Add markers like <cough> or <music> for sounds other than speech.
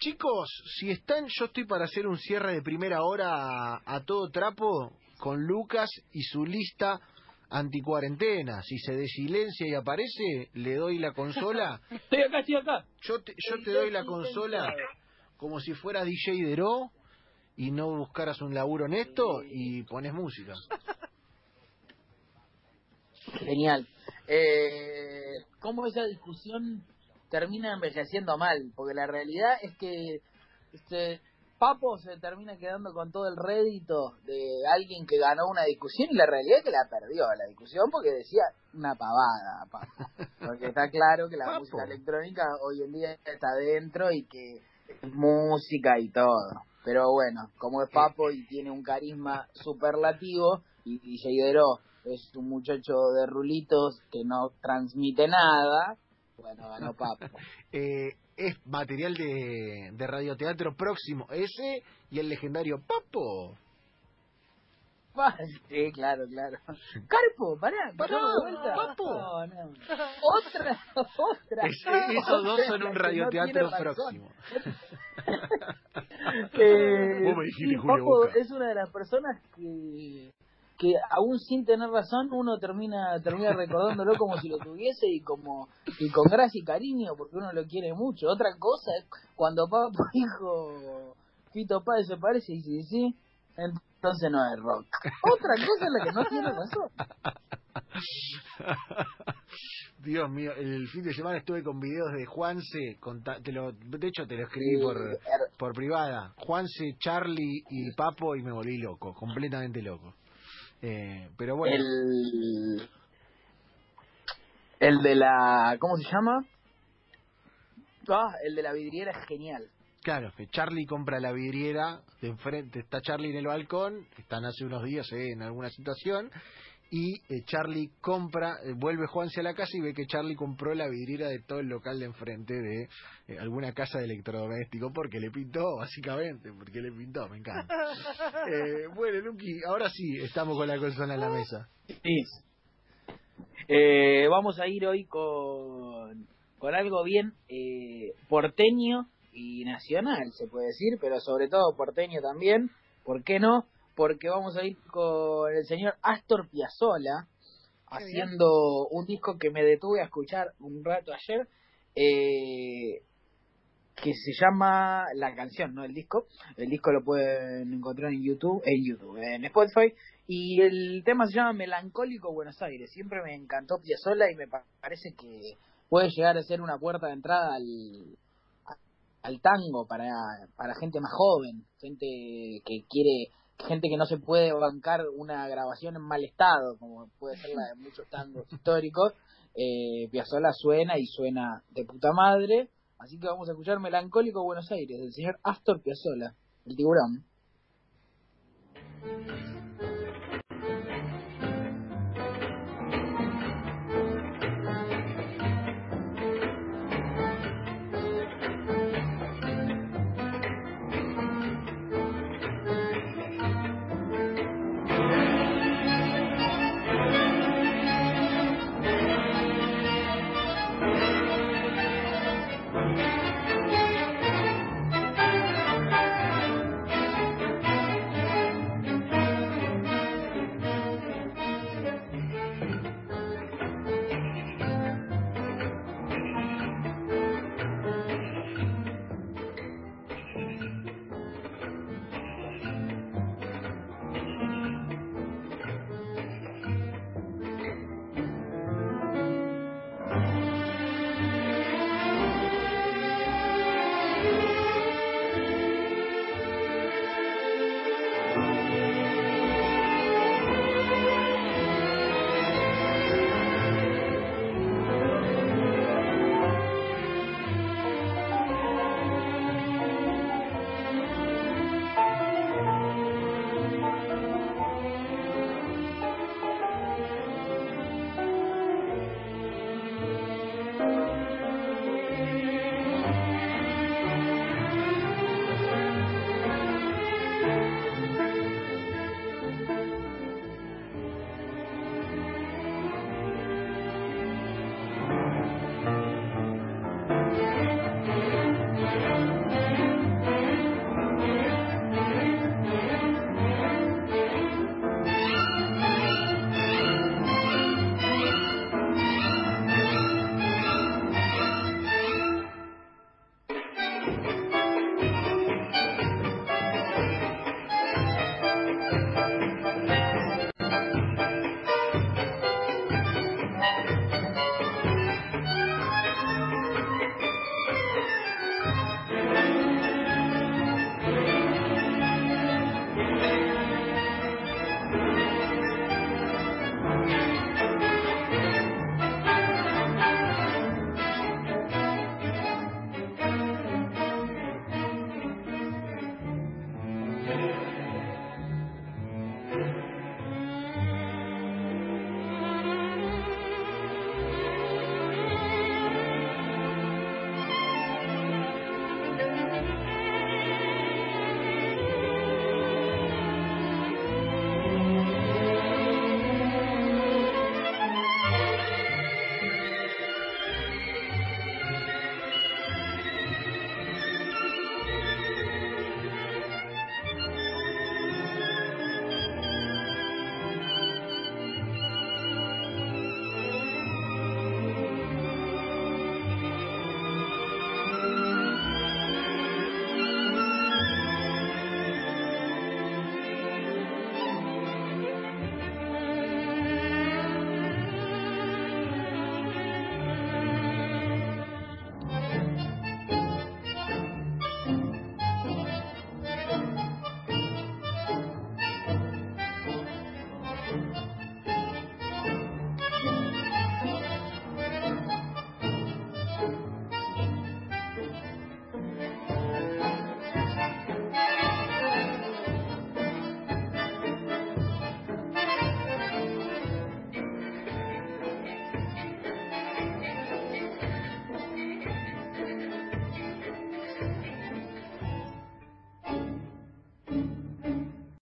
Chicos, si están, yo estoy para hacer un cierre de primera hora a, a todo trapo con Lucas y su lista anticuarentena. Si se desilencia y aparece, le doy la consola. <laughs> Estoy acá, estoy acá. Yo te, yo te doy la consola como si fuera DJ Dero y no buscaras un laburo honesto y pones música. Genial. Eh, ¿Cómo esa discusión termina envejeciendo mal? Porque la realidad es que este Papo se termina quedando con todo el rédito de alguien que ganó una discusión y la realidad es que la perdió la discusión porque decía una pavada, Papo. Porque está claro que la Papo. música electrónica hoy en día está dentro y que es música y todo. Pero bueno, como es Papo y tiene un carisma superlativo y DJ es un muchacho de rulitos que no transmite nada, bueno, ganó Papo. <laughs> Eh, es material de, de radioteatro próximo, ese y el legendario Papo. Sí, claro, claro. <laughs> Carpo, pará, Pará, ¿pasamos de vuelta? Papo. No, no. Otra, <laughs> otra. Es- esos dos son un no radioteatro razón. próximo. Eh, Vos me dijiste, sí, Julio Papo Boca. es una de las personas que que aún sin tener razón uno termina termina recordándolo como si lo tuviese y como y con gracia y cariño porque uno lo quiere mucho otra cosa es cuando Papo <laughs> dijo Fito Páez se parece y sí sí entonces no es rock otra cosa es la que no tiene razón <laughs> Dios mío, el fin de semana estuve con videos de Juanse, te lo, de hecho te lo escribí Sí, por, er- por privada. Juanse, Charlie y Papo y me volví loco, completamente loco. Eh, pero bueno, el el de la ¿cómo se llama? Ah, el de la vidriera es genial. claro, que Charlie compra la vidriera de enfrente, está Charlie en el balcón, están hace unos días eh, en alguna situación, y eh, Charlie compra, eh, vuelve Juanse a la casa y ve que Charlie compró la vidriera de todo el local de enfrente de eh, alguna casa de electrodoméstico porque le pintó, básicamente, porque le pintó, me encanta. <laughs> Eh, bueno, Luqui, ahora sí, estamos con la consola en la mesa. Sí. Eh, vamos a ir hoy con, con algo bien eh, porteño y nacional, se puede decir, pero sobre todo porteño también. ¿Por qué no? Porque vamos a ir con el señor Astor Piazzolla haciendo un disco que me detuve a escuchar un rato ayer, eh, que se llama la canción, no el disco. El disco lo pueden encontrar en YouTube, en YouTube, en Spotify. Y el tema se llama Melancólico Buenos Aires. Siempre me encantó Piazzolla y me pa- parece que puede llegar a ser una puerta de entrada al, al tango para, para gente más joven, gente que quiere, gente que no se puede bancar una grabación en mal estado, como puede ser la de muchos tangos <laughs> históricos. Eh, Piazzolla suena y suena de puta madre. Así que vamos a escuchar Melancólico Buenos Aires del señor Astor Piazzolla, el tiburón.